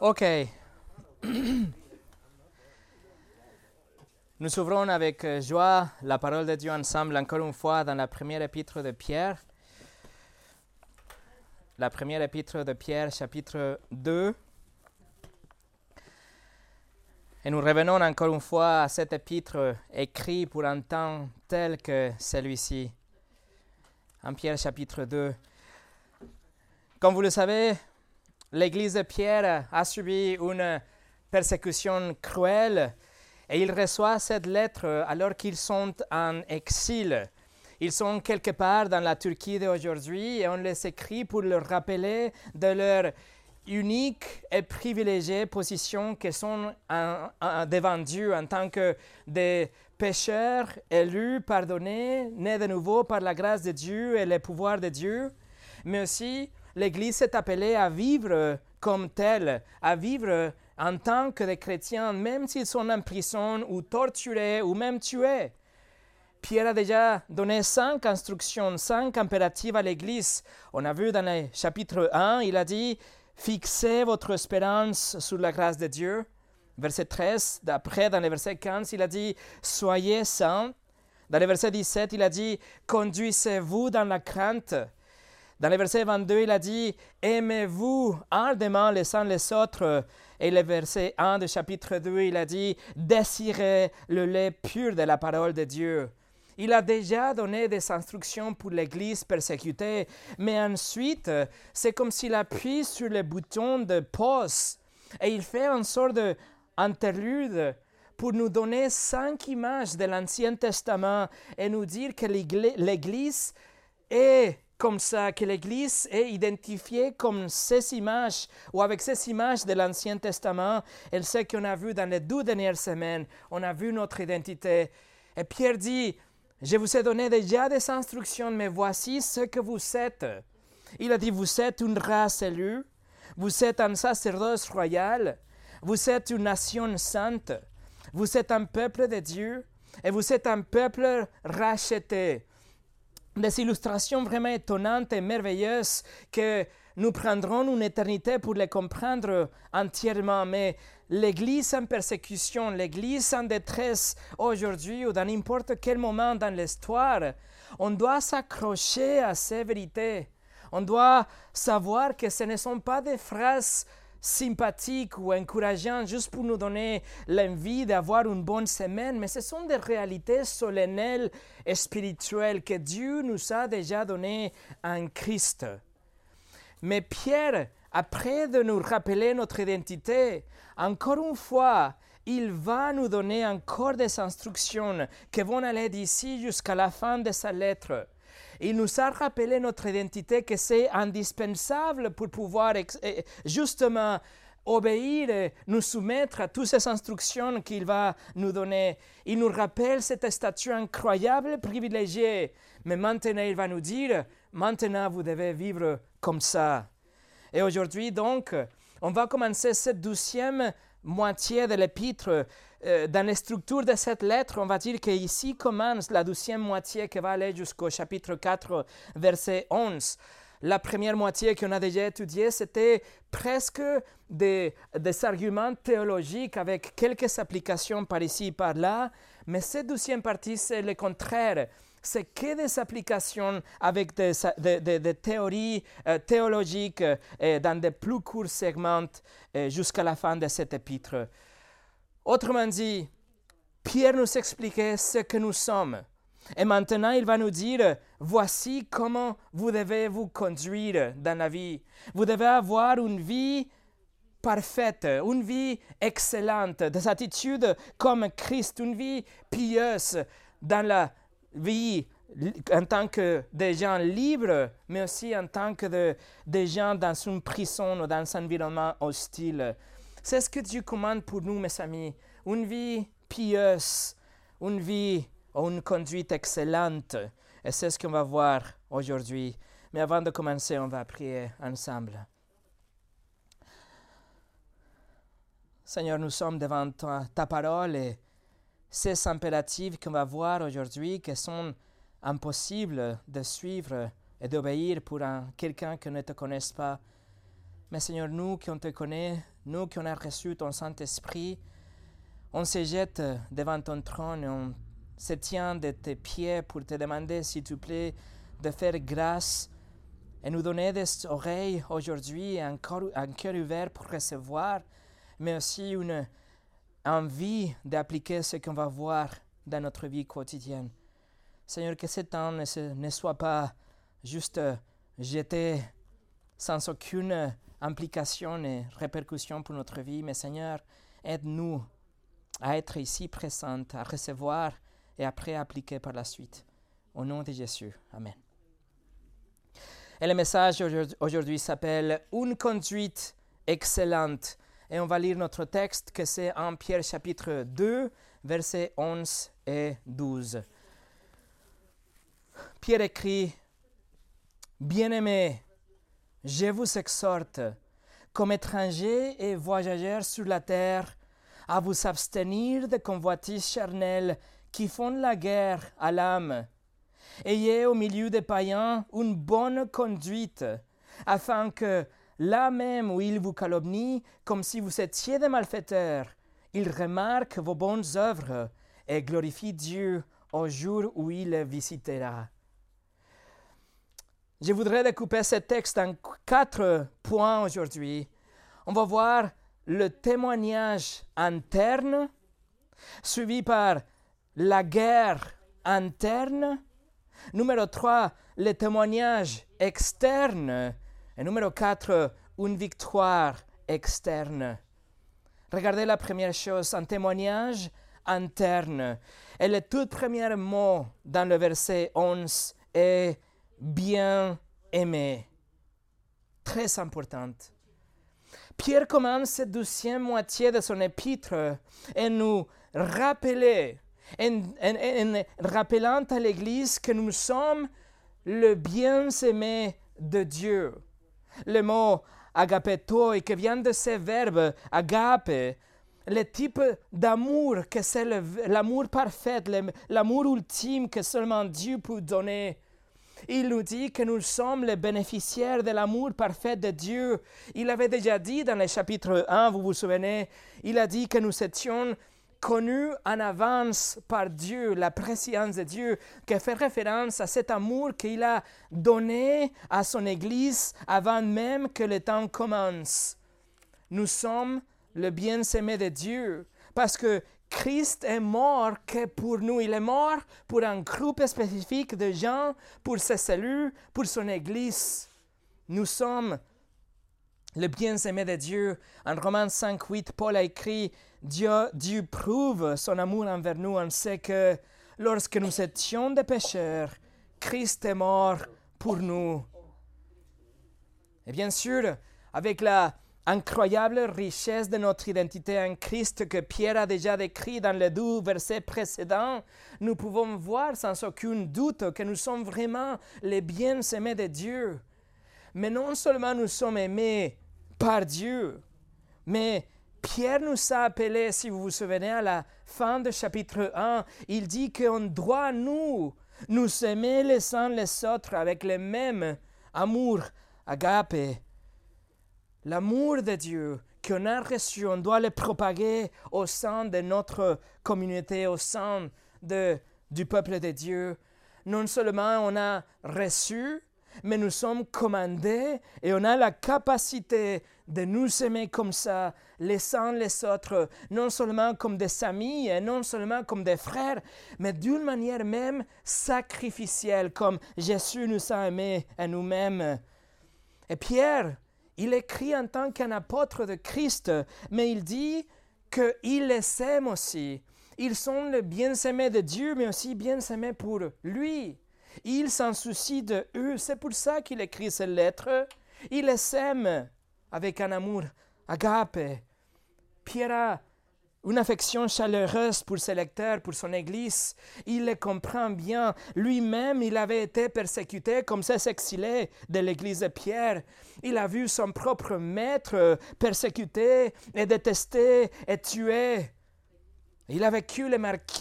Ok. Nous ouvrons avec euh, joie la parole de Dieu ensemble encore une fois dans la première épître de Pierre. La première épître de Pierre, chapitre 2. Et nous revenons encore une fois à cet épître écrit pour un temps tel que celui-ci. En Pierre chapitre 2. Comme vous le savez, l'église de Pierre a subi une persécution cruelle et il reçoit cette lettre alors qu'ils sont en exil. Ils sont quelque part dans la Turquie d'aujourd'hui et on les écrit pour leur rappeler de leur unique et privilégiée position qu'ils sont devant Dieu en tant que des pécheurs élus, pardonnés, nés de nouveau par la grâce de Dieu et le pouvoir de Dieu, mais aussi l'Église est appelée à vivre comme telle, à vivre en tant que des chrétiens, même s'ils sont en prison ou torturés ou même tués. Pierre a déjà donné cinq instructions, cinq impératifs à l'Église. On a vu dans le chapitre 1, il a dit Fixez votre espérance sur la grâce de Dieu. Verset 13, d'après, dans le verset 15, il a dit Soyez saints. Dans le verset 17, il a dit Conduisez-vous dans la crainte. Dans le verset 22, il a dit Aimez-vous ardemment les uns les autres. Et le verset 1 du chapitre 2, il a dit Désirez le lait pur de la parole de Dieu. Il a déjà donné des instructions pour l'Église persécutée, mais ensuite, c'est comme s'il appuie sur le bouton de pause et il fait une sorte d'interlude pour nous donner cinq images de l'Ancien Testament et nous dire que l'Église est comme ça, que l'Église est identifiée comme ces images ou avec ces images de l'Ancien Testament. Elle sait qu'on a vu dans les deux dernières semaines, on a vu notre identité. Et Pierre dit, je vous ai donné déjà des instructions, mais voici ce que vous êtes. Il a dit, vous êtes une race élue, vous êtes un sacerdoce royal, vous êtes une nation sainte, vous êtes un peuple de Dieu et vous êtes un peuple racheté des illustrations vraiment étonnantes et merveilleuses que nous prendrons une éternité pour les comprendre entièrement. Mais l'Église en persécution, l'Église en détresse aujourd'hui ou dans n'importe quel moment dans l'histoire, on doit s'accrocher à ces vérités. On doit savoir que ce ne sont pas des phrases sympathiques ou encourageants juste pour nous donner l'envie d'avoir une bonne semaine, mais ce sont des réalités solennelles et spirituelles que Dieu nous a déjà données en Christ. Mais Pierre, après de nous rappeler notre identité, encore une fois, il va nous donner encore des instructions qui vont aller d'ici jusqu'à la fin de sa lettre. Il nous a rappelé notre identité, que c'est indispensable pour pouvoir eh, justement obéir et nous soumettre à toutes ces instructions qu'il va nous donner. Il nous rappelle cet statut incroyable, privilégié. Mais maintenant, il va nous dire, maintenant, vous devez vivre comme ça. Et aujourd'hui, donc, on va commencer cette douzième moitié de l'épître euh, dans la structure de cette lettre, on va dire qu'ici commence la douzième moitié qui va aller jusqu'au chapitre 4, verset 11. La première moitié qu'on a déjà étudiée, c'était presque des, arguments théologiques avec quelques applications par ici, par là. Mais cette douzième partie, c'est le contraire. C'est que des applications avec des, des, théories euh, théologiques euh, dans des plus courts segments jusqu'à la fin de cet épître. Autrement dit, Pierre nous expliquait ce que nous sommes. Et maintenant, il va nous dire, voici comment vous devez vous conduire dans la vie. Vous devez avoir une vie parfaite, une vie excellente, des attitudes comme Christ, une vie pieuse dans la vie en tant que des gens libres, mais aussi en tant que des gens dans une prison ou dans un environnement hostile. C'est ce que Dieu commande pour nous, mes amis. Une vie pieuse, une vie ou une conduite excellente. Et c'est ce qu'on va voir aujourd'hui. Mais avant de commencer, on va prier ensemble. Seigneur, nous sommes devant ta, ta parole et ces impératifs qu'on va voir aujourd'hui qui sont impossibles de suivre et d'obéir pour un, quelqu'un qui ne te connaisse pas. Mais Seigneur, nous qui on te connaît, nous qui on a reçu ton Saint-Esprit, on se jette devant ton trône et on se tient de tes pieds pour te demander, s'il te plaît, de faire grâce et nous donner des oreilles aujourd'hui, un, un cœur ouvert pour recevoir, mais aussi une envie d'appliquer ce qu'on va voir dans notre vie quotidienne. Seigneur, que ce temps ne, soit pas juste jeté sans aucune implication et répercussion pour notre vie, mais Seigneur, aide-nous à être ici présente, à recevoir et après appliquer par la suite. Au nom de Jésus. Amen. Et le message aujourd'hui s'appelle Une conduite excellente. Et on va lire notre texte que c'est en Pierre chapitre 2, versets 11 et 12. Pierre écrit, Bien-aimés, je vous exhorte, comme étrangers et voyageurs sur la terre, à vous abstenir de convoitises charnelles qui font la guerre à l'âme. Ayez au milieu des païens une bonne conduite, afin que, là même où ils vous calomnient, comme si vous étiez des malfaiteurs, ils remarquent vos bonnes œuvres et glorifient Dieu au jour où il les visitera. Je voudrais découper ce texte en quatre points aujourd'hui. On va voir le témoignage interne, suivi par la guerre interne. Numéro 3, le témoignage externe. Et numéro 4, une victoire externe. Regardez la première chose, un témoignage interne. Et le tout premier mot dans le verset 11 est bien aimé. Très importante. Pierre commence cette deuxième moitié de son épître et nous rappelant à l'Église que nous sommes le bien-aimé de Dieu. Le mot agapeto, qui vient de ce verbe agape, le type d'amour que c'est l'amour parfait, l'amour ultime que seulement Dieu peut donner. Il nous dit que nous sommes les bénéficiaires de l'amour parfait de Dieu. Il avait déjà dit dans le chapitre 1, vous vous souvenez, il a dit que nous étions connus en avance par Dieu, la préscience de Dieu, qui fait référence à cet amour qu'il a donné à son Église avant même que le temps commence. Nous sommes le bien-aimé de Dieu parce que Christ est mort que pour nous. Il est mort pour un groupe spécifique de gens, pour ses cellules, pour son Église. Nous sommes le bien-aimé de Dieu. En Romains 5, 8, Paul a écrit Dieu, Dieu prouve son amour envers nous. On sait que lorsque nous étions des pécheurs, Christ est mort pour nous. Et bien sûr, avec la incroyable richesse de notre identité en Christ que Pierre a déjà décrit dans les deux versets précédents, nous pouvons voir sans aucun doute que nous sommes vraiment les bien-aimés de Dieu. Mais non seulement nous sommes aimés par Dieu, mais Pierre nous a appelés, si vous vous souvenez, à la fin du chapitre 1, il dit qu'on doit, nous, nous aimer les uns les autres avec le même amour, agape, L'amour de Dieu qu'on a reçu, on doit le propager au sein de notre communauté, au sein du peuple de Dieu. Non seulement on a reçu, mais nous sommes commandés et on a la capacité de nous aimer comme ça, les uns les autres, non seulement comme des amis et non seulement comme des frères, mais d'une manière même sacrificielle, comme Jésus nous a aimés à nous-mêmes. Et Pierre, il écrit en tant qu'un apôtre de Christ, mais il dit qu'il les aime aussi. Ils sont le bien-aimés de Dieu, mais aussi bien-aimés pour lui. Il s'en soucie de eux. C'est pour ça qu'il écrit ces lettres. Il les aime avec un amour agape. Pierre une affection chaleureuse pour ses lecteurs, pour son Église. Il les comprend bien. Lui-même, il avait été persécuté comme ses exilés de l'Église de Pierre. Il a vu son propre maître persécuté et détesté et tué. Il a vécu les,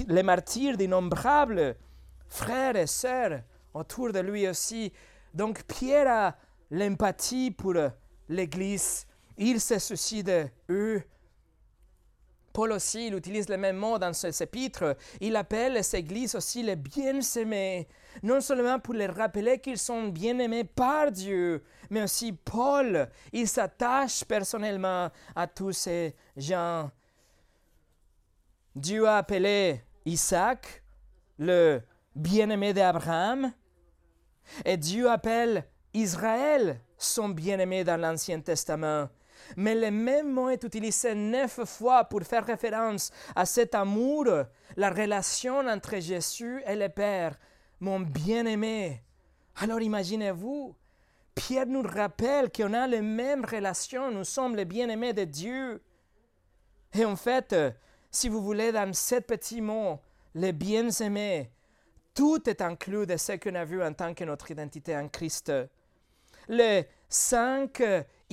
les martyrs d'innombrables frères et sœurs autour de lui aussi. Donc Pierre a l'empathie pour l'Église. Il se soucie de eux. Paul aussi, il utilise le même mot dans ses épîtres. Il appelle ces églises aussi les bien-aimés, non seulement pour les rappeler qu'ils sont bien-aimés par Dieu, mais aussi Paul, il s'attache personnellement à tous ces gens. Dieu a appelé Isaac le bien-aimé d'Abraham, et Dieu appelle Israël son bien-aimé dans l'Ancien Testament. Mais le même mot est utilisé neuf fois pour faire référence à cet amour, la relation entre Jésus et le Père, mon bien-aimé. Alors imaginez-vous, Pierre nous rappelle qu'on a les mêmes relations, nous sommes les bien-aimés de Dieu. Et en fait, si vous voulez, dans ces petits mots, les bien-aimés, tout est inclus de ce qu'on a vu en tant que notre identité en Christ. Les cinq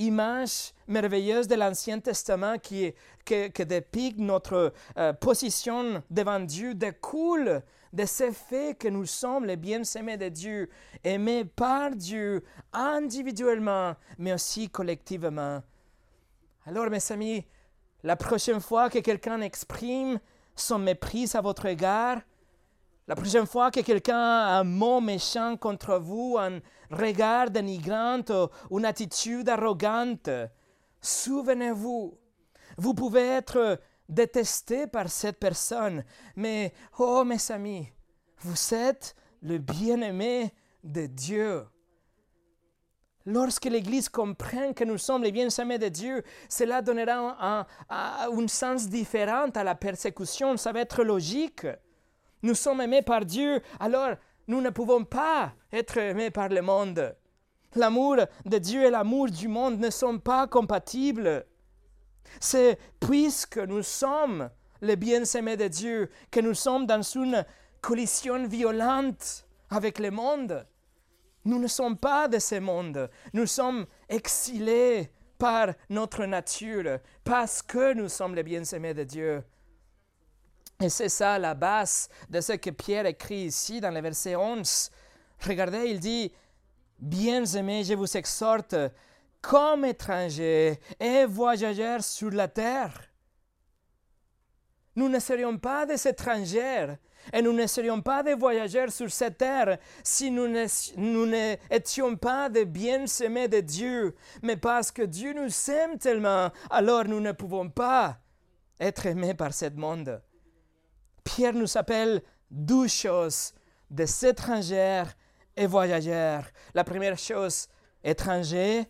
images merveilleuses de l'Ancien Testament qui, que, dépiquent notre euh, position devant Dieu découlent de ce fait que nous sommes les bien-aimés de Dieu, aimés par Dieu individuellement, mais aussi collectivement. Alors, mes amis, la prochaine fois que quelqu'un exprime son mépris à votre égard, la prochaine fois que quelqu'un a un mot méchant contre vous, un regard dénigrant ou une attitude arrogante, souvenez-vous, vous pouvez être détesté par cette personne, mais, oh mes amis, vous êtes le bien-aimé de Dieu. Lorsque l'Église comprend que nous sommes les bien-aimés de Dieu, cela donnera un, un, sens différent à la persécution. Ça va être logique. Nous sommes aimés par Dieu, alors nous ne pouvons pas être aimés par le monde. L'amour de Dieu et l'amour du monde ne sont pas compatibles. C'est puisque nous sommes les bien-aimés de Dieu que nous sommes dans une collision violente avec le monde. Nous ne sommes pas de ce monde. Nous sommes exilés par notre nature parce que nous sommes les bien-aimés de Dieu. Et c'est ça la base de ce que Pierre écrit ici dans le verset 11. Regardez, il dit, Bien-aimés, je vous exhorte, comme étrangers et voyageurs sur la terre. Nous ne serions pas des étrangers et nous ne serions pas des voyageurs sur cette terre si nous n'étions pas des bien-aimés de Dieu. Mais parce que Dieu nous aime tellement, alors nous ne pouvons pas être aimés par ce monde. Pierre nous appelle deux choses, des étrangers et voyageurs. La première chose, étranger,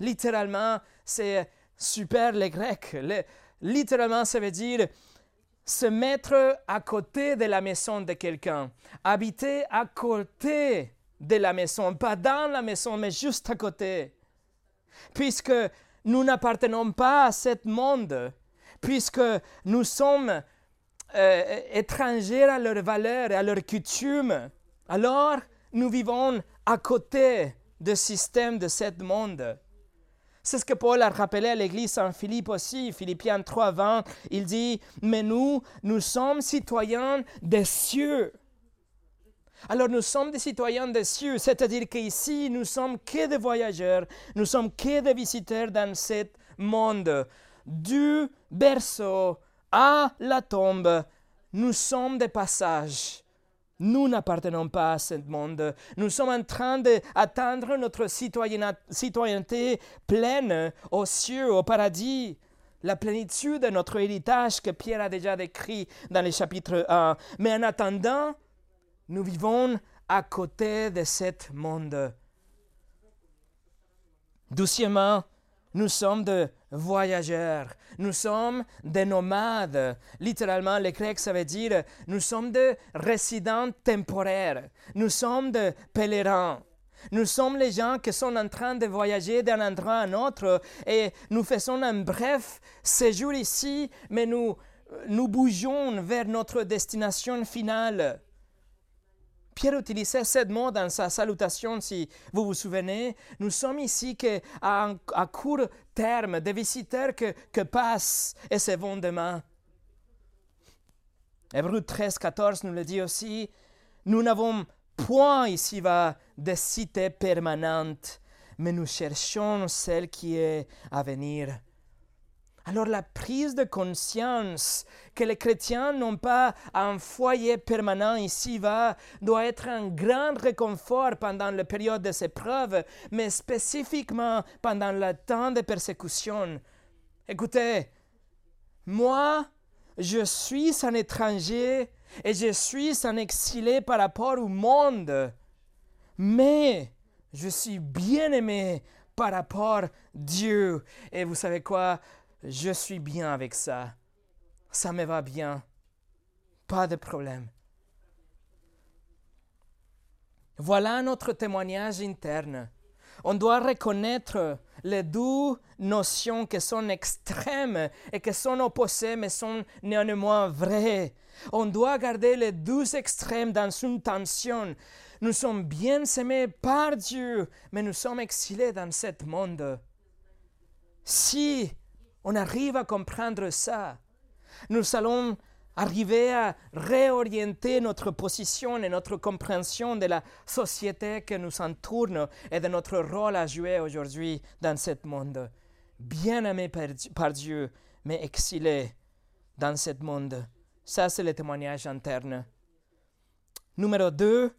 littéralement, c'est super les Grecs. littéralement, ça veut dire se mettre à côté de la maison de quelqu'un, habiter à côté de la maison, pas dans la maison, mais juste à côté. Puisque nous n'appartenons pas à ce monde, puisque nous sommes euh, étrangers à leurs valeurs et à leurs coutumes, alors nous vivons à côté du système de ce monde. C'est ce que Paul a rappelé à l'église en Philippe aussi, Philippiens 3, 20. Il dit, mais nous, nous sommes citoyens des cieux. Alors nous sommes des citoyens des cieux, c'est-à-dire qu'ici nous sommes que des voyageurs, nous sommes que des visiteurs dans ce monde. Du berceau à la tombe, nous sommes des passages. Nous n'appartenons pas à ce monde. Nous sommes en train d'atteindre notre citoyenneté pleine aux cieux, au paradis. La plénitude de notre héritage que Pierre a déjà décrit dans le chapitre 1. Mais en attendant, nous vivons à côté de ce monde. Doucement, nous sommes des voyageurs, nous sommes des nomades. Littéralement, le grec, ça veut dire nous sommes des résidents temporaires, nous sommes des pèlerins. Nous sommes les gens qui sont en train de voyager d'un endroit à un autre et nous faisons un bref séjour ici, mais nous, nous bougeons vers notre destination finale. Pierre utilisait ce mot dans sa salutation, si vous vous souvenez. Nous sommes ici que à, court terme, des visiteurs que, que passent et se vont demain. Hébreu 13, 14 nous le dit aussi. Nous n'avons point ici-bas de cité permanente, mais nous cherchons celle qui est à venir. Alors la prise de conscience que les chrétiens n'ont pas un foyer permanent ici-bas doit être un grand réconfort pendant la période des épreuves, mais spécifiquement pendant le temps de persécution. Écoutez, moi, je suis un étranger et je suis un exilé par rapport au monde, mais je suis bien aimé par rapport à Dieu. Et vous savez quoi? Je suis bien avec ça. Ça me va bien. Pas de problème. Voilà notre témoignage interne. On doit reconnaître les deux notions qui sont extrêmes et qui sont opposées mais sont néanmoins vraies. On doit garder les deux extrêmes dans une tension. Nous sommes bien aimés par Dieu, mais nous sommes exilés dans ce monde. Si on arrive à comprendre ça, nous allons arriver à réorienter notre position et notre compréhension de la société qui nous entoure et de notre rôle à jouer aujourd'hui dans ce monde. Bien aimé par Dieu, mais exilé dans ce monde. Ça, c'est le témoignage interne. Numéro 2,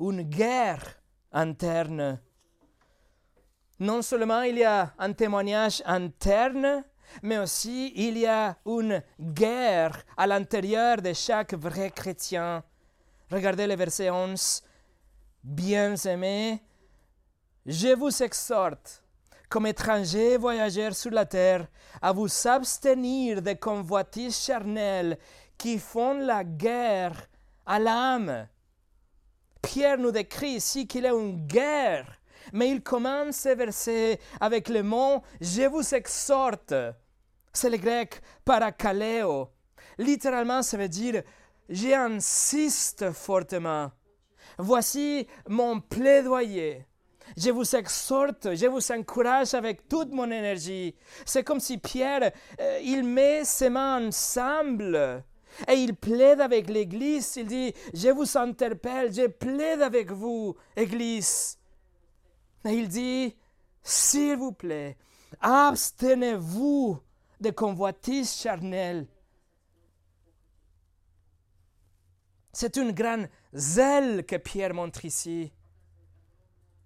une guerre interne non seulement il y a un témoignage interne, mais aussi il y a une guerre à l'intérieur de chaque vrai chrétien. Regardez le verset 11. Bien-aimés, je vous exhorte, comme étrangers voyageurs sur la terre, à vous abstenir des convoitises charnelles qui font la guerre à l'âme. Pierre nous décrit ici qu'il y a une guerre mais il commence ce verset avec le mot Je vous exhorte. C'est le grec parakaleo. Littéralement, ça veut dire J'insiste fortement. Voici mon plaidoyer. Je vous exhorte, je vous encourage avec toute mon énergie. C'est comme si Pierre, euh, il met ses mains ensemble et il plaide avec l'Église. Il dit, je vous interpelle, je plaide avec vous, Église. Et il dit, s'il vous plaît, abstenez-vous de convoitises charnelles. C'est une grande zèle que Pierre montre ici.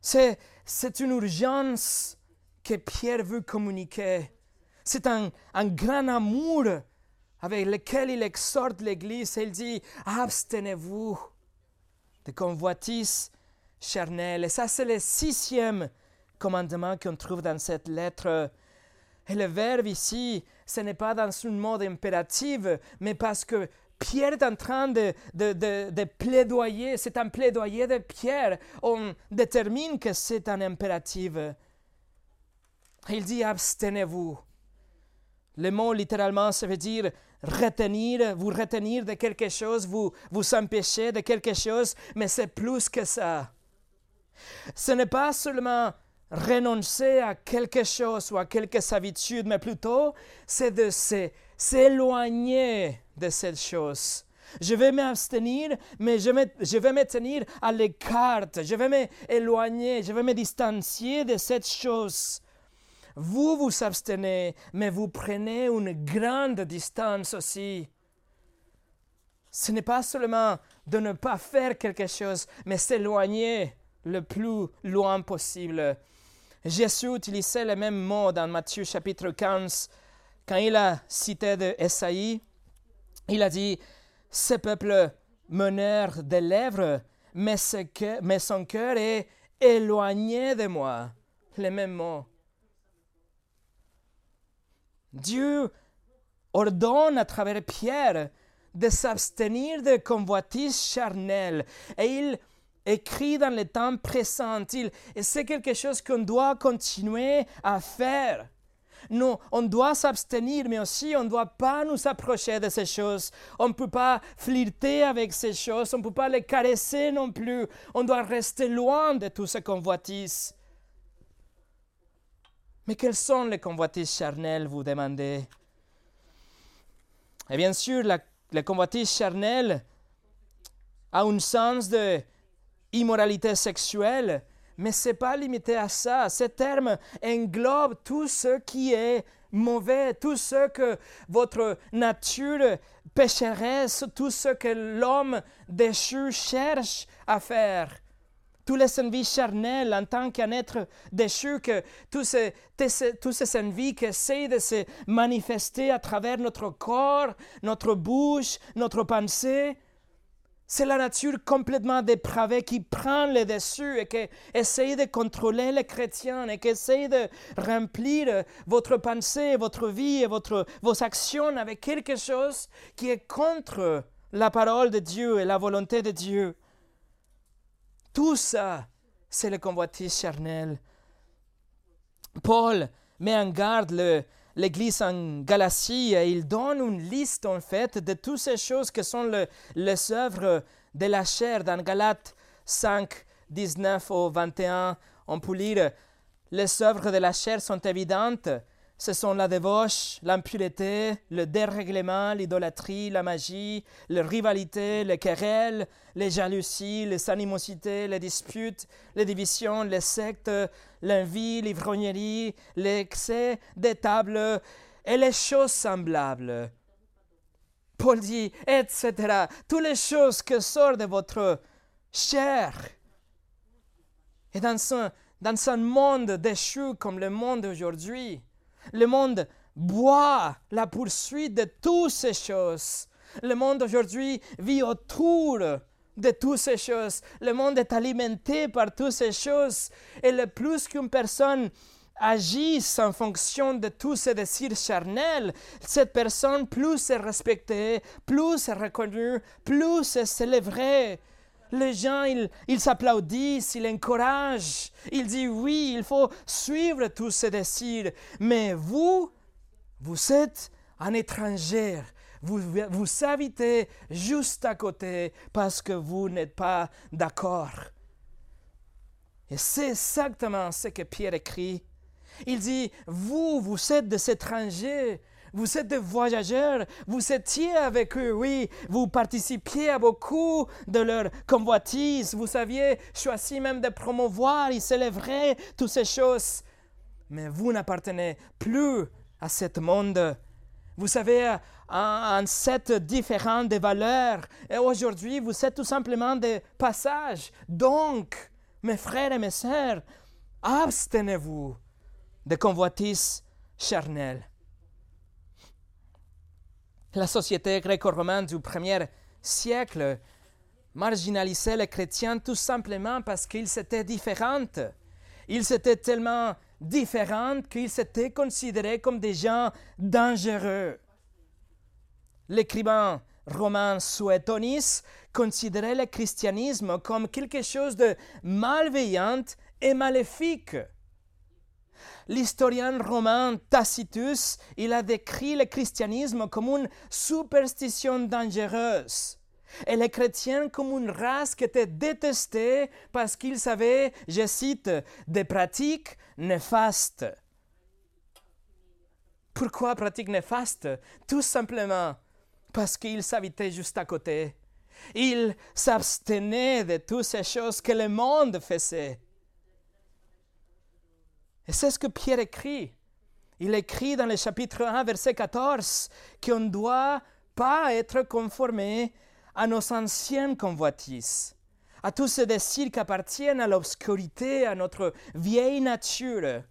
C'est, c'est une urgence que Pierre veut communiquer. C'est un, un grand amour avec lequel il exhorte l'Église. Il dit, abstenez-vous de convoitises charnel. Et ça, c'est le sixième commandement qu'on trouve dans cette lettre. Et le verbe ici, ce n'est pas dans un mode impératif, mais parce que Pierre est en train de, de, de, plaidoyer, c'est un plaidoyer de Pierre. On détermine que c'est un impératif. Il dit abstenez-vous. Le mot littéralement, ça veut dire retenir, vous retenir de quelque chose, vous vous empêcher de quelque chose, mais c'est plus que ça. Ce n'est pas seulement renoncer à quelque chose ou à quelques habitudes, mais plutôt c'est de s'éloigner de cette chose. Je vais m'abstenir, mais je, je, vais me tenir à l'écart, je vais m'éloigner, je vais me distancier de cette chose. Vous vous abstenez, mais vous prenez une grande distance aussi. Ce n'est pas seulement de ne pas faire quelque chose, mais s'éloigner le plus loin possible. Jésus utilisait le même mot dans Matthieu chapitre 15 quand il a cité de Esaïe. Il a dit Ce peuple meneur des lèvres, mais, mais son cœur est éloigné de moi. Le même mot. Dieu ordonne à travers Pierre de s'abstenir de convoitises charnelles et il écrit dans le temps présent. Et c'est quelque chose qu'on doit continuer à faire. Nous, on doit s'abstenir, mais aussi on ne doit pas nous approcher de ces choses. On ne peut pas flirter avec ces choses, on ne peut pas les caresser non plus. On doit rester loin de tout ce convoitise. Mais quelles sont les convoitises charnelles, vous demandez? Et bien sûr, la, la convoitise charnelle a un sens de immoralité sexuelle, mais ce n'est pas limité à ça. Ce terme englobe tout ce qui est mauvais, tout ce que votre nature pécheresse, tout ce que l'homme déchu cherche à faire. Tous les envies charnelles en tant qu'un être déchu, que tous ces, tous ces envies qui essayent de se manifester à travers notre corps, notre bouche, notre pensée, c'est la nature complètement dépravée qui prend le dessus et qui essaye de contrôler les chrétiens et qui essaye de remplir votre pensée, votre vie et votre, vos actions avec quelque chose qui est contre la parole de Dieu et la volonté de Dieu. Tout ça, c'est le convoitise charnel. Paul met en garde le, l'Église en Galatie, il donne une liste en fait de toutes ces choses que sont les œuvres de la chair. Dans Galates 5, 19 au 21, on peut lire les œuvres de la chair sont évidentes. Ce sont la débauche, l'impureté, le dérèglement, l'idolâtrie, la magie, la rivalité, les querelles, les jalousies, les animosités, les disputes, les divisions, les sectes, l'envie, l'ivrognerie, l'excès des tables et les choses semblables. Paul dit, etc. Toutes les choses que sortent de votre chair. Et dans un, dans un monde déchu comme le monde d'aujourd'hui, le monde boit la poursuite de toutes ces choses. Le monde aujourd'hui vit autour de toutes ces choses. Le monde est alimenté par toutes ces choses. Et le plus qu'une personne agisse en fonction de tous ces désirs charnels, cette personne plus est respectée, plus est reconnue, plus est célébrée. Les gens, ils, s'applaudissent, ils encouragent, ils disent oui, il faut suivre tous ces désirs. Mais vous, vous êtes un étranger. Vous, vous habitez juste à côté parce que vous n'êtes pas d'accord. Et c'est exactement ce que Pierre écrit. Il dit, vous, vous êtes des étrangers, vous êtes des voyageurs, vous étiez avec eux, oui, vous participiez à beaucoup de leur convoitise, vous aviez choisi même de promouvoir et célébrer toutes ces choses. Mais vous n'appartenez plus à ce monde. Vous avez un, set différent de valeurs et aujourd'hui vous êtes tout simplement des passages. Donc, mes frères et mes sœurs, abstenez-vous de convoitises charnelles. La société gréco-romaine du premier siècle marginalisait les chrétiens tout simplement parce qu'ils étaient différents. Ils étaient tellement différents qu'ils étaient considérés comme des gens dangereux. L'écrivain romain Suétonis considérait le christianisme comme quelque chose de malveillant et maléfique. L'historien romain Tacitus, il a décrit le christianisme comme une superstition dangereuse et les chrétiens comme une race qui était détestée parce qu'ils avaient, je cite, des pratiques néfastes. Pourquoi pratiques néfastes? Tout simplement parce qu'ils s'habitaient juste à côté. Ils s'abstenaient de toutes ces choses que le monde faisait. Et c'est ce que Pierre écrit. Il écrit dans le chapitre 1, verset 14, qu'on ne doit pas être conformé à nos anciennes convoitises, à tous ces désirs qui appartiennent à l'obscurité, à notre vieille nature.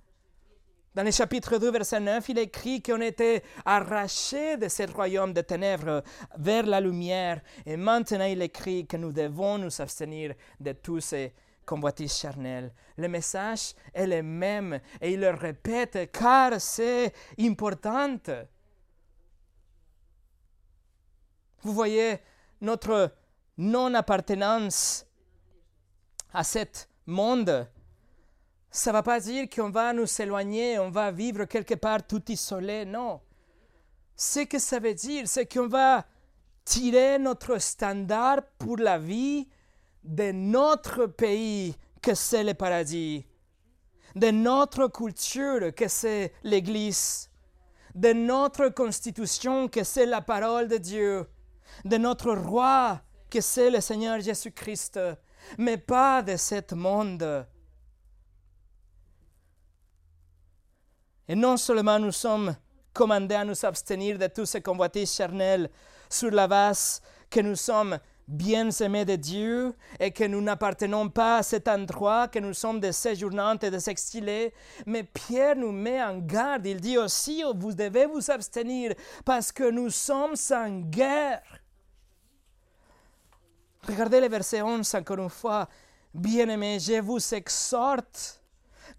Dans le chapitre 2, verset 9, il écrit qu'on était arrachés de ce royaume de ténèbres vers la lumière. Et maintenant, il écrit que nous devons nous abstenir de tous ces convoitises charnelles. Le message est le même et il le répète car c'est important. Vous voyez, notre non-appartenance à ce monde, ça ne va pas dire qu'on va nous éloigner, on va vivre quelque part tout isolé, non. Ce que ça veut dire, c'est qu'on va tirer notre standard pour la vie de notre pays que c'est le paradis, de notre culture que c'est l'Église, de notre constitution que c'est la parole de Dieu, de notre roi que c'est le Seigneur Jésus-Christ, mais pas de ce monde. Et non seulement nous sommes commandés à nous abstenir de tous ces convoitises charnelles sur la base que nous sommes bien aimés de Dieu et que nous n'appartenons pas à cet endroit, que nous sommes des séjournantes et des exilés. Mais Pierre nous met en garde. Il dit aussi, vous devez vous abstenir parce que nous sommes en guerre. Regardez le verset 11 encore une fois. Bien-aimés, je vous exhorte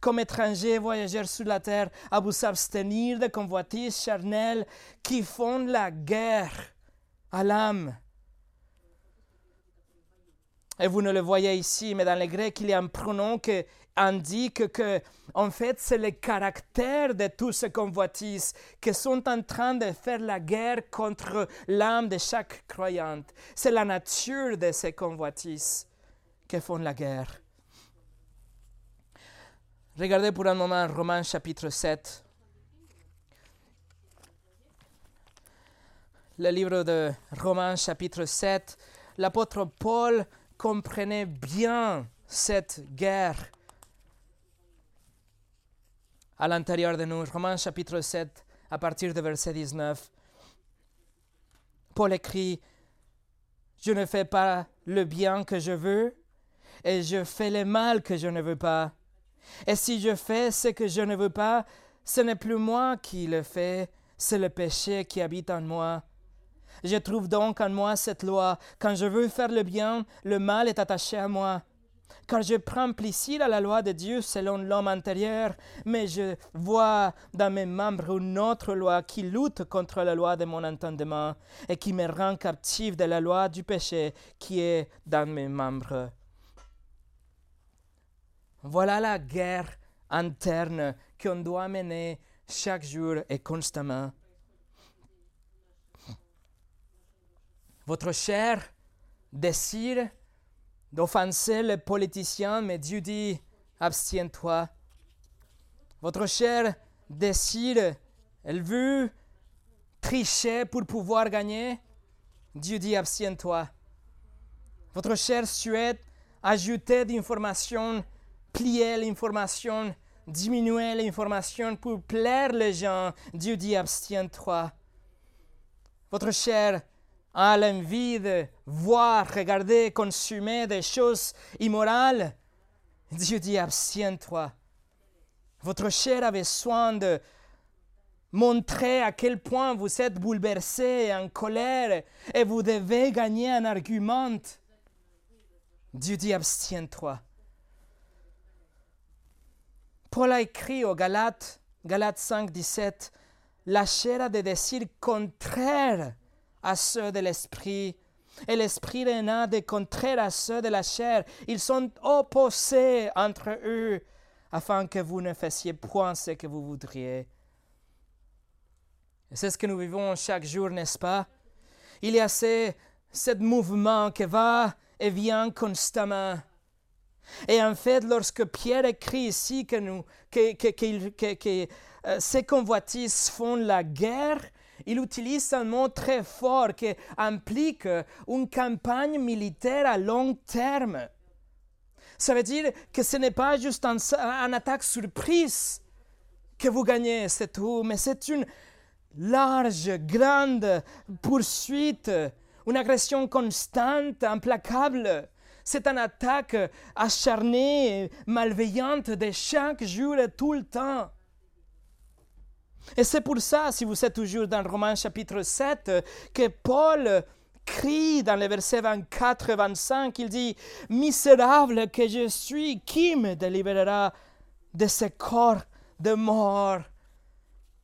comme étrangers voyageurs sur la terre, à vous abstenir de convoitises charnelles qui font la guerre à l'âme. Et vous ne le voyez ici, mais dans le grec, il y a un pronom qui indique que, en fait, c'est le caractère de tous ces convoitises qui sont en train de faire la guerre contre l'âme de chaque croyante. C'est la nature de ces convoitises qui font la guerre. Regardez pour un moment Romains chapitre 7. Le livre de Romains chapitre 7, l'apôtre Paul comprenait bien cette guerre à l'intérieur de nous. Romains chapitre 7, à partir de verset 19. Paul écrit, Je ne fais pas le bien que je veux, et je fais le mal que je ne veux pas. Et si je fais ce que je ne veux pas, ce n'est plus moi qui le fais, c'est le péché qui habite en moi. Je trouve donc en moi cette loi. Quand je veux faire le bien, le mal est attaché à moi. Car je prends plaisir à la loi de Dieu selon l'homme intérieur, mais je vois dans mes membres une autre loi qui lutte contre la loi de mon entendement et qui me rend captif de la loi du péché qui est dans mes membres. Voilà la guerre interne qu'on doit mener chaque jour et constamment. Votre chair désire d'offenser les politiciens, mais Dieu dit, abstiens-toi. Votre chair désire, elle veut tricher pour pouvoir gagner. Dieu dit, abstiens-toi. Votre chair souhaite ajouter d'informations plier l'information, diminuer l'information pour plaire les gens. Dieu dit abstiens-toi. Votre chair a l'envie de voir, regarder, consommer des choses immorales. Dieu dit abstiens-toi. Votre chair a besoin de montrer à quel point vous êtes bouleversé et en colère et vous devez gagner un argument. Dieu dit abstiens-toi. Paul a écrit aux Galates, Galates 5, 17, la chair a des désirs contraires à ceux de l'esprit, et l'esprit a des contraires à ceux de la chair. Ils sont opposés entre eux, afin que vous ne fassiez point ce que vous voudriez. C'est ce que nous vivons chaque jour, n'est-ce pas? Il y a ce, ce mouvement qui va et vient constamment. Et en fait, lorsque Pierre écrit ici que, nous, que, que, euh, ces convoitises font la guerre, il utilise un mot très fort qui implique une campagne militaire à long terme. Ça veut dire que ce n'est pas juste un, un attaque surprise que vous gagnez, c'est tout, mais c'est une large, grande poursuite, une agression constante, implacable. C'est une attaque acharnée, malveillante de chaque jour et tout le temps. Et c'est pour ça, si vous êtes toujours dans Romains chapitre 7, que Paul crie dans les versets 24 et 25, il dit, Misérable que je suis, qui me délivérera de ce corps de mort?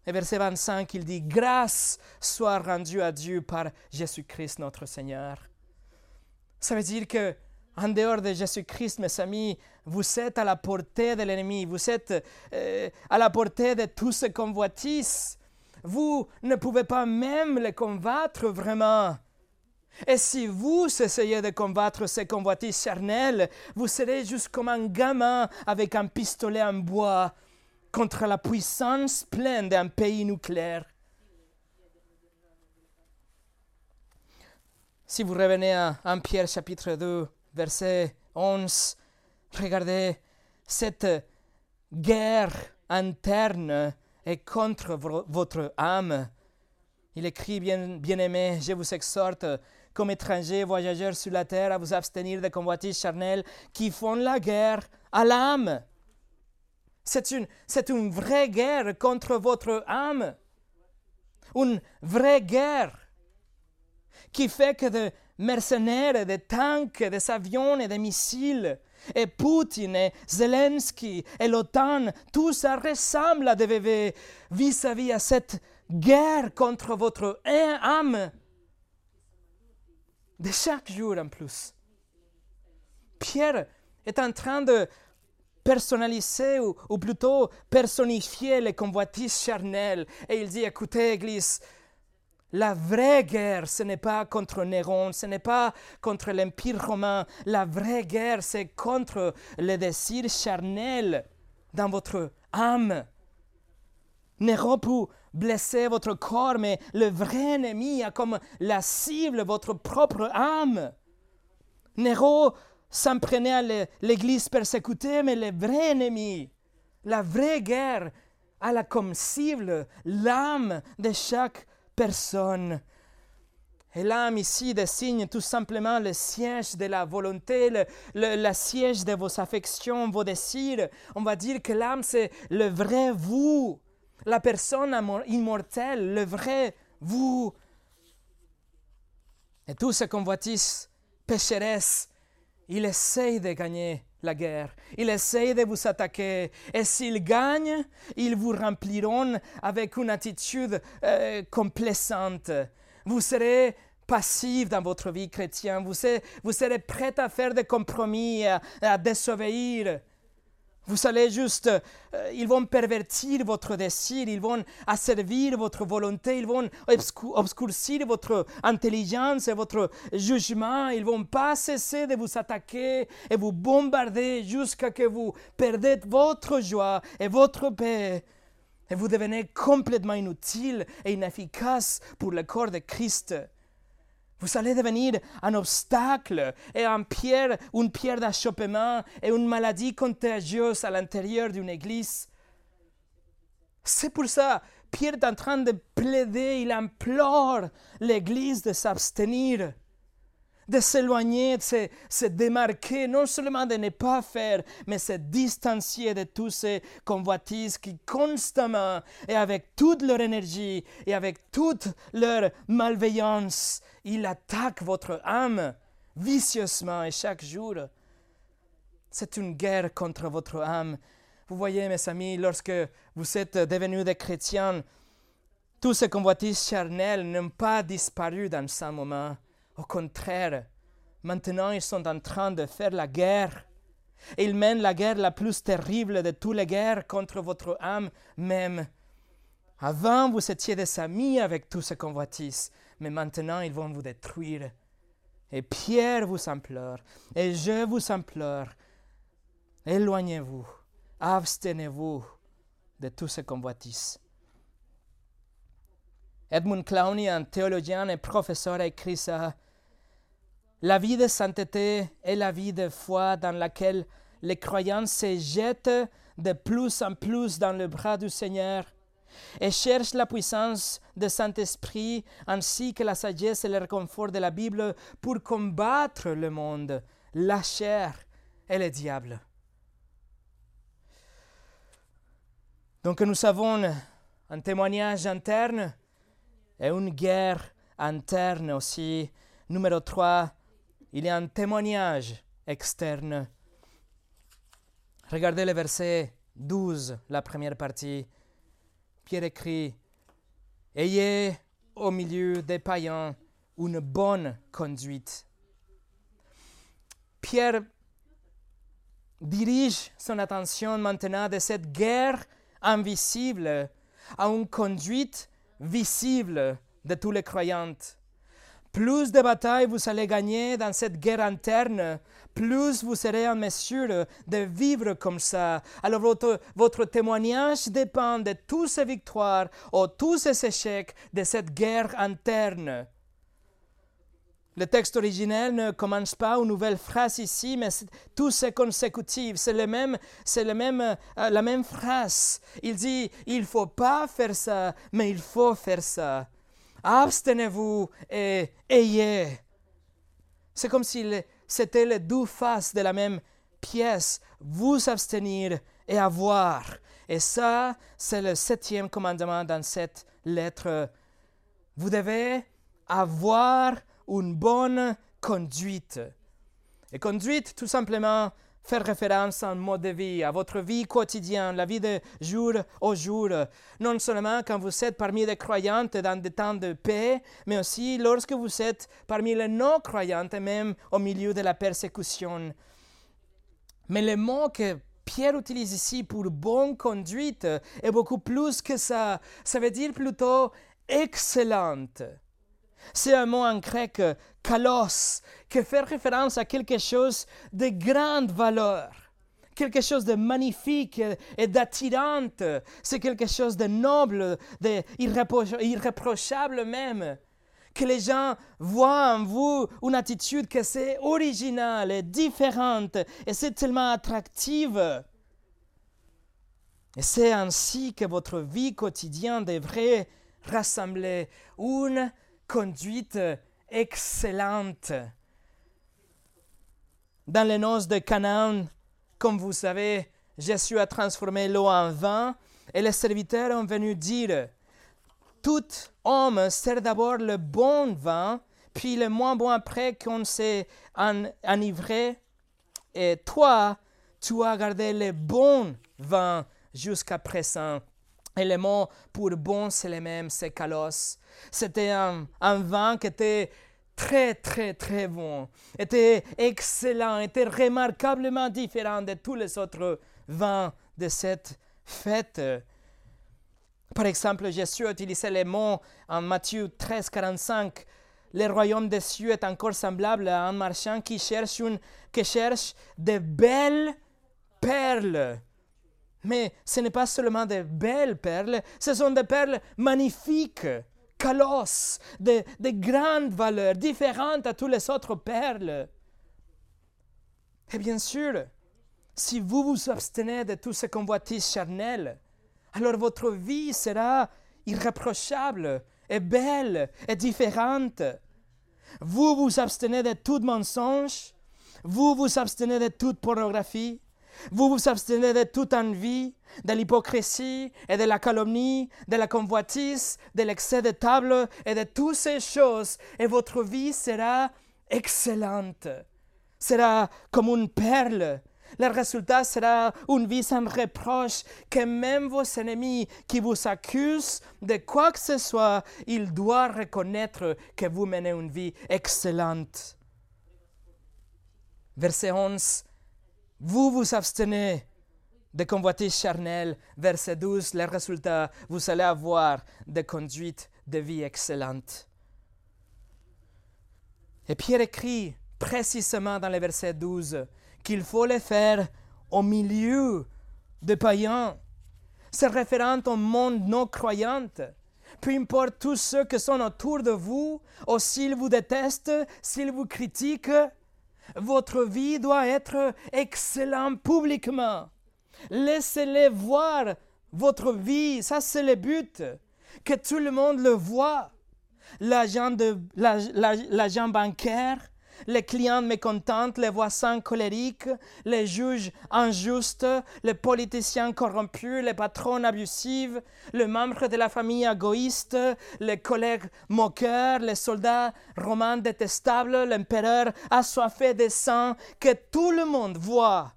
Et verset 25, il dit, Grâce soit rendue à Dieu par Jésus-Christ notre Seigneur. Ça veut dire que en dehors de Jésus-Christ, mes amis, vous êtes à la portée de l'ennemi, vous êtes euh, à la portée de tous ces convoitises. Vous ne pouvez pas même les combattre vraiment. Et si vous essayez de combattre ces convoitises charnelles, vous serez juste comme un gamin avec un pistolet en bois contre la puissance pleine d'un pays nucléaire. Si vous revenez à 1 Pierre chapitre 2, versets 11, regardez, cette guerre interne est contre votre âme. Il écrit, bien, bien-aimé, je vous exhorte, comme étrangers, voyageurs sur la terre, à vous abstenir des convoitises charnelles qui font la guerre à l'âme. C'est une, c'est une vraie guerre contre votre âme. Une vraie guerre qui fait que des mercenaires, des tanks, des avions et des missiles, et Poutine et Zelensky et l'OTAN, tout ça ressemble à des bébés vis-à-vis à cette guerre contre votre âme. De chaque jour en plus. Pierre est en train de personnaliser ou, ou, plutôt personnifier les convoitises charnelles. Et il dit écoutez Église, la vraie guerre, ce n'est pas contre Néron, ce n'est pas contre l'Empire romain. La vraie guerre, c'est contre les désirs charnels dans votre âme. Néron peut blesser votre corps, mais le vrai ennemi a comme la cible votre propre âme. Néron s'en prenait à l'église persécutée, mais le vrai ennemi, la vraie guerre, a comme cible l'âme de chaque personne. Et l'âme ici désigne tout simplement le siège de la volonté, le, siège de vos affections, vos désirs. On va dire que l'âme, c'est le vrai vous, la personne immortelle, le vrai vous. Et tout ce convoitise pécheresse, il essaye de gagner la guerre. Il essaie de vous attaquer. Et s'ils gagnent, ils vous rempliront avec une attitude euh, complaisante. Vous serez passif dans votre vie chrétienne. Vous serez, vous prêt à faire des compromis, à, à désobéir. Vous allez juste, euh, ils vont pervertir votre désir, ils vont asservir votre volonté, ils vont obscurcir votre intelligence et votre jugement, ils vont pas cesser de vous attaquer et vous bombarder jusqu'à que vous perdez votre joie et votre paix. Et vous devenez complètement inutile et inefficace pour le corps de Christ. Vous allez devenir un obstacle et un pierre, une pierre d'achoppement et une maladie contagieuse à l'intérieur d'une église. C'est pour ça, Pierre est en train de plaider, il implore l'église de s'abstenir de s'éloigner, de se, démarquer, non seulement de ne pas faire, mais se distancier de tous ces convoitises qui constamment et avec toute leur énergie et avec toute leur malveillance, ils attaquent votre âme vicieusement et chaque jour. C'est une guerre contre votre âme. Vous voyez, mes amis, lorsque vous êtes devenus des chrétiens, tous ces convoitises charnelles n'ont pas disparu dans ce moment. Au contraire, maintenant ils sont en train de faire la guerre. ils mènent la guerre la plus terrible de toutes les guerres contre votre âme même. Avant, vous étiez des amis avec tous ces convoitises, mais maintenant ils vont vous détruire. Et Pierre vous implore, et je vous implore, éloignez-vous, abstenez-vous de tous ces convoitises. Edmund Clowney, un théologien et professeur, a écrit ça la vie de sainteté est la vie de foi dans laquelle les croyants se jettent de plus en plus dans le bras du Seigneur et cherchent la puissance du Saint-Esprit ainsi que la sagesse et le réconfort de la Bible pour combattre le monde, la chair et le diable. Donc nous avons un témoignage interne et une guerre interne aussi. Numéro 3, il y a un témoignage externe. Regardez le verset 12, la première partie. Pierre écrit, Ayez au milieu des païens une bonne conduite. Pierre dirige son attention maintenant de cette guerre invisible à une conduite visible de tous les croyants plus de batailles vous allez gagner dans cette guerre interne, plus vous serez en mesure de vivre comme ça. Alors votre, votre témoignage dépend de toutes ces victoires ou tous ces échecs de cette guerre interne. Le texte originel ne commence pas une nouvelle phrase ici, mais tout c'est consécutif. C'est le même, c'est le même, euh, la même phrase. Il dit, il faut pas faire ça, mais il faut faire ça. Abstenez-vous et ayez. C'est comme si c'était les deux faces de la même pièce. Vous abstenir et avoir. Et ça, c'est le septième commandement dans cette lettre. Vous devez avoir une bonne conduite. Et conduite, tout simplement, faire référence à un mode de vie, à votre vie quotidienne, la vie de jour au jour, non seulement quand vous êtes parmi les croyantes dans des temps de paix, mais aussi lorsque vous êtes parmi les non-croyantes, même au milieu de la persécution. Mais le mot que Pierre utilise ici pour bonne conduite est beaucoup plus que ça. Ça veut dire plutôt excellente. C'est un mot en grec, kalos, qui fait référence à quelque chose de grande valeur, quelque chose de magnifique et d'attirant. C'est quelque chose de noble, d'irréprochable même. Que les gens voient en vous une attitude que c'est originale et différente et c'est tellement attractive. Et c'est ainsi que votre vie quotidienne devrait rassembler une conduite excellente. Dans les noces de Canaan, comme vous savez, Jésus a transformé l'eau en vin et les serviteurs ont venu dire Tout homme sert d'abord le bon vin, puis le moins bon après qu'on s'est enivré. Et toi, tu as gardé le bon vin jusqu'à présent. Et le mot pour bon, c'est le même, c'est kalos. C'était un, vin qui était très, très, très bon, était excellent, était remarquablement différent de tous les autres vins de cette fête. Par exemple, Jésus a utilisé le mot en Matthieu 13, 45. Le royaume des cieux est encore semblable à un marchand qui cherche, une, qui cherche de belles perles mais ce n'est pas seulement de belles perles, ce sont des perles magnifiques, colosses, de, de grandes valeurs, différentes à toutes les autres perles. Et bien sûr, si vous vous abstenez de tous ces convoitises charnelles, alors votre vie sera irréprochable et belle et différente. Vous vous abstenez de tout mensonge, vous vous abstenez de toute pornographie, vous vous abstenez de toute envie, de l'hypocrisie et de la calomnie, de la convoitise, de l'excès de table et de toutes ces choses, et votre vie sera excellente, sera comme une perle. Le résultat sera une vie sans reproche, que même vos ennemis qui vous accusent de quoi que ce soit, ils doivent reconnaître que vous menez une vie excellente. Verset 11. Vous vous abstenez de convoitises charnelles. Verset 12, le résultat, vous allez avoir des conduites de vie excellentes. Et Pierre écrit précisément dans le verset 12 qu'il faut le faire au milieu de païens. C'est référent au monde non croyant. Peu importe tous ceux qui sont autour de vous, ou s'ils vous détestent, s'ils vous critiquent, votre vie doit être excellente publiquement. Laissez-les voir votre vie. Ça, c'est le but. Que tout le monde le voit. L'agent, bancaire, les clients mécontents, les voisins colériques, les juges injustes, les politiciens corrompus, les patrons abusifs, les membres de la famille égoïste, les collègues moqueurs, les soldats romains détestables, l'empereur assoiffé de sang, que tout le monde voit.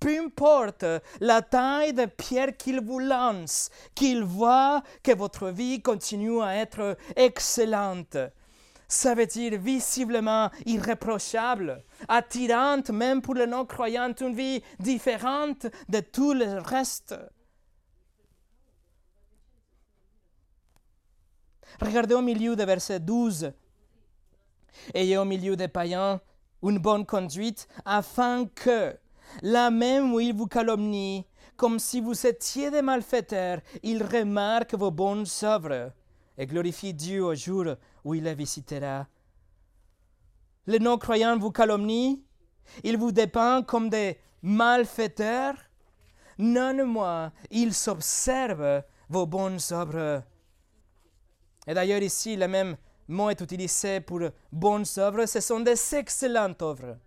Peu importe la taille de pierre qu'il vous lance, qu'il voit que votre vie continue à être excellente ça veut dire visiblement irréprochable, attirante même pour les non-croyants, une vie différente de tout le reste. Regardez au milieu de verset 12. Ayez au milieu des païens une bonne conduite, afin que, là même où ils vous calomnient, comme si vous étiez des malfaiteurs, ils remarquent vos bonnes œuvres et glorifient Dieu au jour où il la visitera. les non-croyants vous calomnient, ils vous dépeignent comme des malfaiteurs. Non, moi, ils observent vos bonnes œuvres. Et d'ailleurs ici, le même mot est utilisé pour bonnes œuvres, ce sont des excellentes œuvres.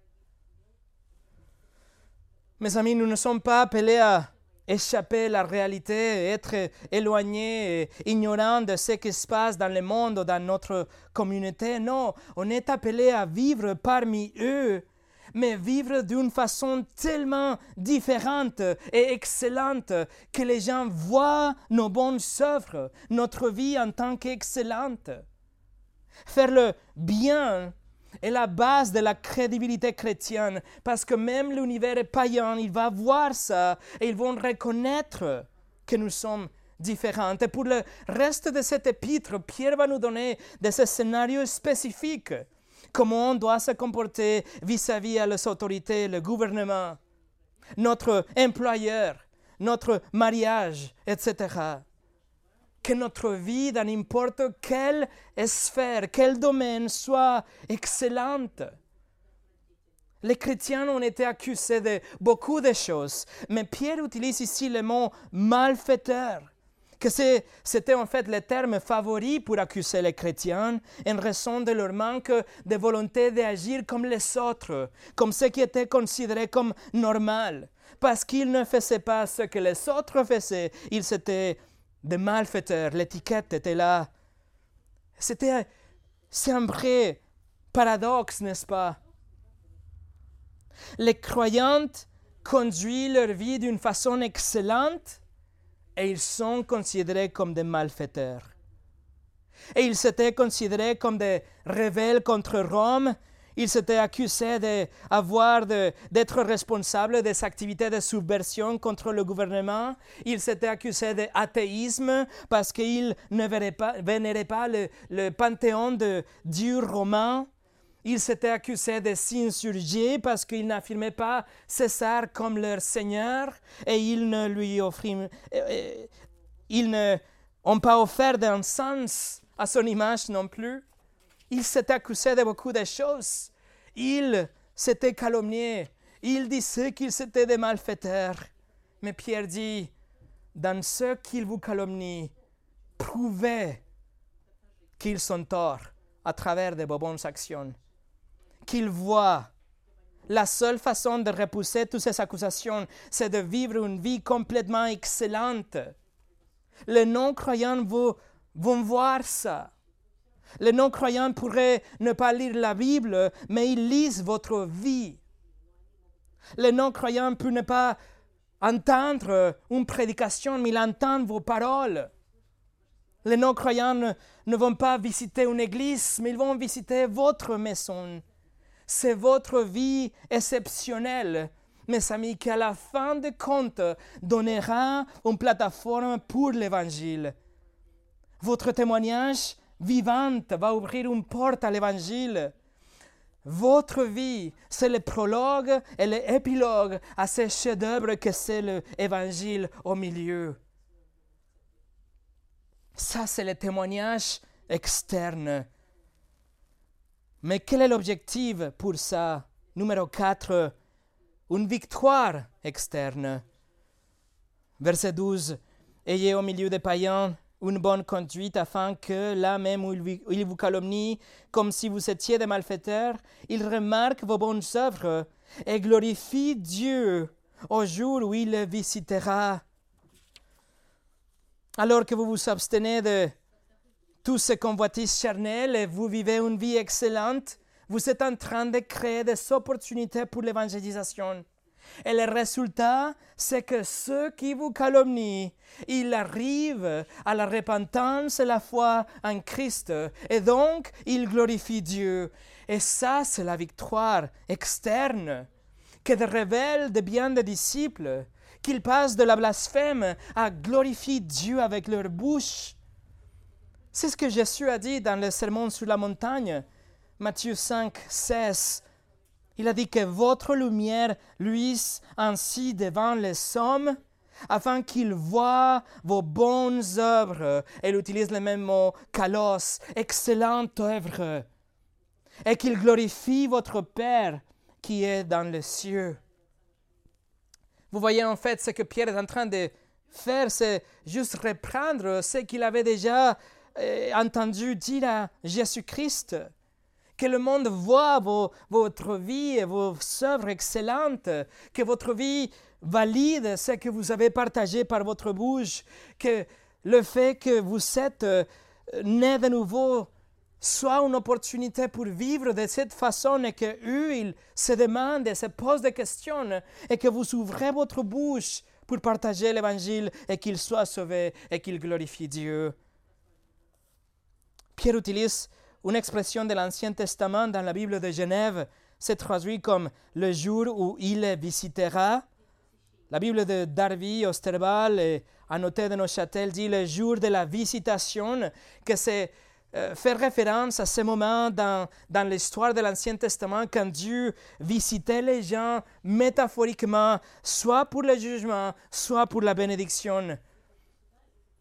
Mes amis, nous ne sommes pas appelés à échapper à la réalité, être éloignés, ignorants de ce qui se passe dans le monde ou dans notre communauté. Non, on est appelé à vivre parmi eux, mais vivre d'une façon tellement différente et excellente que les gens voient nos bonnes œuvres, notre vie en tant qu'excellente. Faire le bien est la base de la crédibilité chrétienne, parce que même l'univers païen, il va voir ça et ils vont reconnaître que nous sommes différents. Et pour le reste de cet épître, Pierre va nous donner des scénarios spécifiques, comment on doit se comporter vis-à-vis -vis à les autorités, le gouvernement, notre employeur, notre mariage, etc que notre vie dans n'importe quelle sphère, quel domaine soit excellente. Les chrétiens ont été accusés de beaucoup de choses, mais Pierre utilise ici le mot malfaiteur, que c'était en fait le terme favori pour accuser les chrétiens en raison de leur manque de volonté d'agir comme les autres, comme ce qui était considéré comme normal. Parce qu'ils ne faisaient pas ce que les autres faisaient, ils s'étaient de malfaiteurs. L'étiquette était là. C'était, c'est un vrai paradoxe, n'est-ce pas? Les croyantes conduisent leur vie d'une façon excellente et ils sont considérés comme des malfaiteurs. Et ils s'étaient considérés comme des rebelles contre Rome il s'était accusé d'être responsable des activités de subversion contre le gouvernement. Il s'était accusé d'athéisme parce qu'il ne vénérait pas, le, panthéon de Dieu romain. Il s'était accusé de s'insurger parce qu'il n'affirmait pas César comme leur Seigneur et ils ne lui ils ne ont pas offert d'encens à son image non plus. Il s'est accusé de beaucoup de choses. Il s'était calomnié. Il disait qu'il s'était des malfaiteurs. Mais Pierre dit, dans ce qu'il vous calomnie, prouvez qu'ils sont torts à travers de bonnes actions. Qu'ils voient. La seule façon de repousser toutes ces accusations, c'est de vivre une vie complètement excellente. Les non-croyants vont voir ça. Les non-croyants pourraient ne pas lire la Bible, mais ils lisent votre vie. Les non-croyants peuvent ne pas entendre une prédication, mais ils entendent vos paroles. Les non-croyants ne, ne, vont pas visiter une église, mais ils vont visiter votre maison. C'est votre vie exceptionnelle, mes amis, qui à la fin de compte donnera une plateforme pour l'évangile. Votre témoignage vivante va ouvrir une porte à l'évangile. Votre vie, c'est le prologue et l'épilogue à ce chef-d'œuvre que c'est l'évangile au milieu. Ça, c'est le témoignage externe. Mais quel est l'objectif pour ça? Numéro 4, une victoire externe. Verset 12. Ayez au milieu des païens une bonne conduite afin que là même où il vous calomnie, comme si vous étiez des malfaiteurs, il remarque vos bonnes œuvres et glorifie Dieu au jour où il visitera. Alors que vous vous abstenez de tout ce convoitises charnel et vous vivez une vie excellente, vous êtes en train de créer des opportunités pour l'évangélisation. Et le résultat, c'est que ceux qui vous calomnient, ils arrivent à la repentance et la foi en Christ. Et donc, ils glorifient Dieu. Et ça, c'est la victoire externe que révèle de bien des disciples, qu'ils passent de la blasphème à glorifier Dieu avec leur bouche. C'est ce que Jésus a dit dans le sermon sur la montagne, Matthieu 5, 16. Il a dit que votre lumière luise ainsi devant les hommes, afin qu'ils voient vos bonnes œuvres. Elle utilise le même mot, kalos, excellente œuvre. et qu'il glorifie votre Père qui est dans les cieux. Vous voyez en fait ce que Pierre est en train de faire, c'est juste reprendre ce qu'il avait déjà euh, entendu dire à Jésus-Christ. Que le monde voit votre vie et vos œuvres excellentes, que votre vie valide ce que vous avez partagé par votre bouche, que le fait que vous êtes euh, né de nouveau soit une opportunité pour vivre de cette façon et que eux, ils se demandent et se posent des questions et que vous ouvrez votre bouche pour partager l'évangile et qu'ils soient sauvés et qu'ils glorifient Dieu. Pierre utilise une expression de l'Ancien Testament dans la Bible de Genève. C'est traduit comme le jour où il visitera. La Bible de Darby, Osterbal et Annoté de Neuchâtel dit le jour de la visitation, que c'est euh, faire référence à ce moment dans, dans l'histoire de l'Ancien Testament quand Dieu visitait les gens métaphoriquement, soit pour le jugement, soit pour la bénédiction.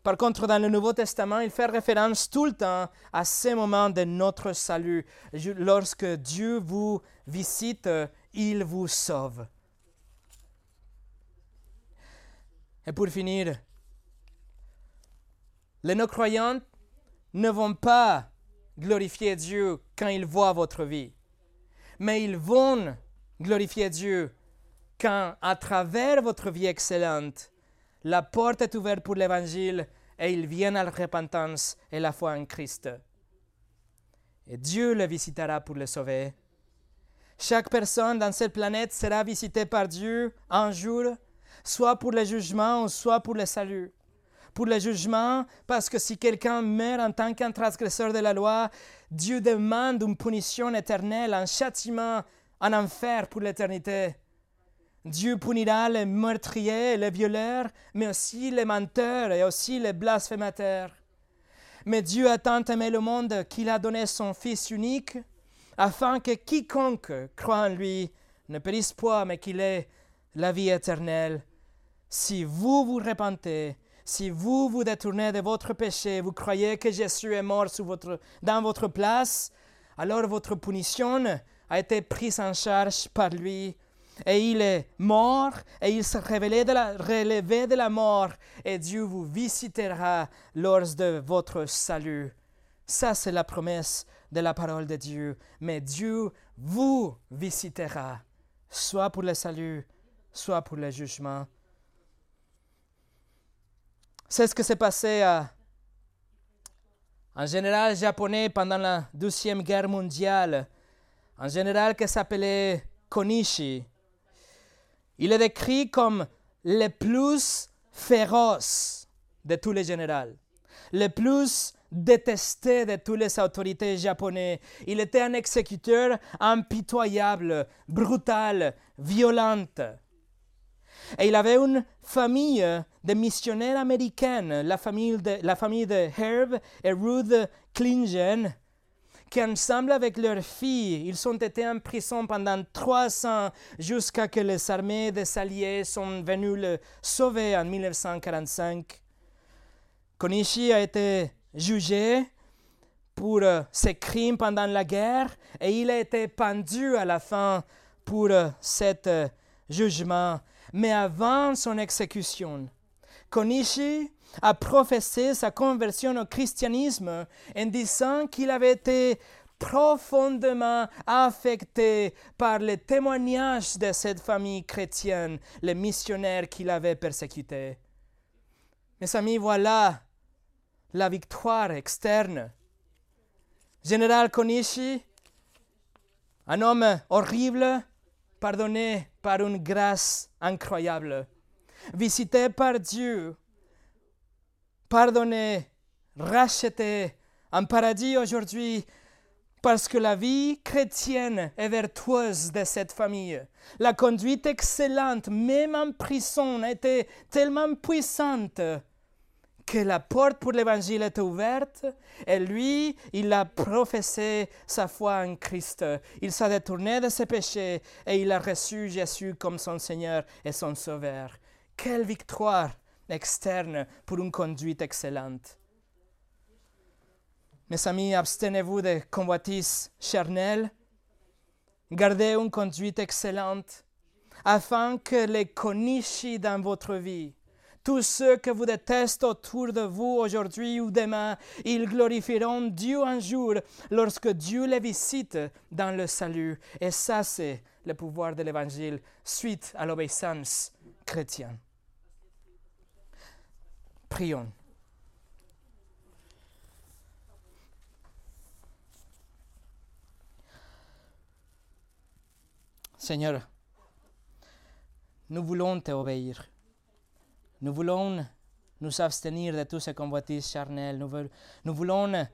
Par contre, dans le Nouveau Testament, il fait référence tout le temps à ce moment de notre salut. Lorsque Dieu vous visite, il vous sauve. Et pour finir, les non-croyants ne vont pas glorifier Dieu quand ils voient votre vie, mais ils vont glorifier Dieu quand, à travers votre vie excellente, la porte est ouverte pour l'Évangile et ils viennent à la repentance et la foi en Christ. Et Dieu le visitera pour le sauver. Chaque personne dans cette planète sera visitée par Dieu un jour, soit pour le jugement ou soit pour le salut pour le jugement, parce que si quelqu'un meurt en tant qu'un transgresseur de la loi, Dieu demande une punition éternelle, un châtiment, un enfer pour l'éternité. Dieu punira les meurtriers, les violeurs, mais aussi les menteurs et aussi les blasphémateurs. Mais Dieu a tant aimé le monde qu'il a donné son Fils unique, afin que quiconque croit en lui ne périsse point, mais qu'il ait la vie éternelle. Si vous vous repentez, si vous vous détournez de votre péché, vous croyez que Jésus est mort votre, dans votre place, alors votre punition a été prise en charge par lui. Et il est mort, et il s'est révélé de la, relevé de la mort, et Dieu vous visitera lors de votre salut. Ça, c'est la promesse de la parole de Dieu. Mais Dieu vous visitera, soit pour le salut, soit pour le jugement. C'est ce que s'est passé à, un général japonais pendant la Deuxième Guerre mondiale, un général qui s'appelait Konishi. Il est décrit comme le plus féroce de tous les généraux, le plus détesté de toutes les autorités japonaises. Il était un exécuteur impitoyable, brutal, violente. Et il avait une famille de missionnaires américains, la famille de, la famille de Herb et Ruth Klingen, qui ensemble avec leur fille, ils ont été en prison pendant trois ans jusqu'à que les armées des Alliés sont venues le sauver en 1945. Konishi a été jugé pour euh, ses crimes pendant la guerre et il a été pendu à la fin pour euh, cet euh, jugement. Mais avant son exécution, Konishi a professé sa conversion au christianisme en disant qu'il avait été profondément affecté par les témoignages de cette famille chrétienne, les missionnaires qu'il avait persécutés. Mes amis, voilà la victoire externe. Général Konishi, un homme horrible, pardonné par une grâce incroyable, visité par Dieu, pardonné, racheté, en paradis aujourd'hui, parce que la vie chrétienne est vertueuse de cette famille. La conduite excellente, même en prison, était tellement puissante que la porte pour l'évangile était ouverte et lui, il a professé sa foi en Christ. Il s'est détourné de ses péchés et il a reçu Jésus comme son Seigneur et son Sauveur. Quelle victoire externe pour une conduite excellente. Mes amis, abstenez-vous des convoitises charnelles. Gardez une conduite excellente, afin que les conichi dans votre vie, tous ceux que vous détestez autour de vous aujourd'hui ou demain, ils glorifieront Dieu un jour lorsque Dieu les visite dans le salut. Et ça, c'est le pouvoir de l'Évangile suite à l'obéissance chrétienne. Prions. Seigneur, nous voulons t'obéir. Nous voulons nous abstenir de tous ces convoitises charnelles. Nous, voulons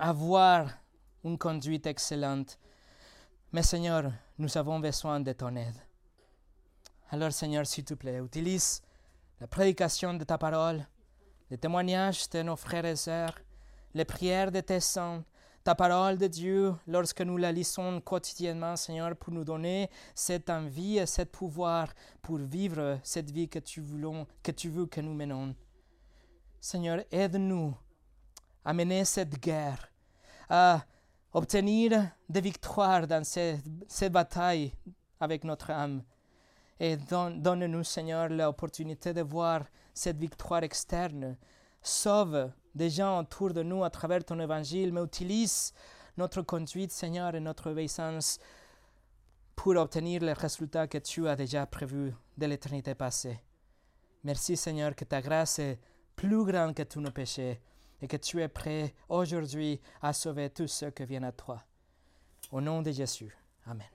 avoir une conduite excellente. Mais Seigneur, nous avons besoin de ton aide. Alors Seigneur, s'il te plaît, utilise la prédication de ta parole, les témoignages de nos frères et sœurs, les prières de tes saints, ta parole de Dieu lorsque nous la lisons quotidiennement, Seigneur, pour nous donner cette envie et ce pouvoir pour vivre cette vie que tu, voulons, que tu veux que nous menons. Seigneur, aide-nous à mener cette guerre, à obtenir des victoires dans cette, cette bataille avec notre âme. Et donne-nous, Seigneur, l'opportunité de voir cette victoire externe. Sauve des gens autour de nous à travers ton évangile, mais utilise notre conduite, Seigneur, et notre obéissance pour obtenir les résultats que tu as déjà prévus de l'éternité passée. Merci, Seigneur, que ta grâce est plus grande que tous nos péchés et que tu es prêt aujourd'hui à sauver tous ceux qui viennent à toi. Au nom de Jésus. Amen.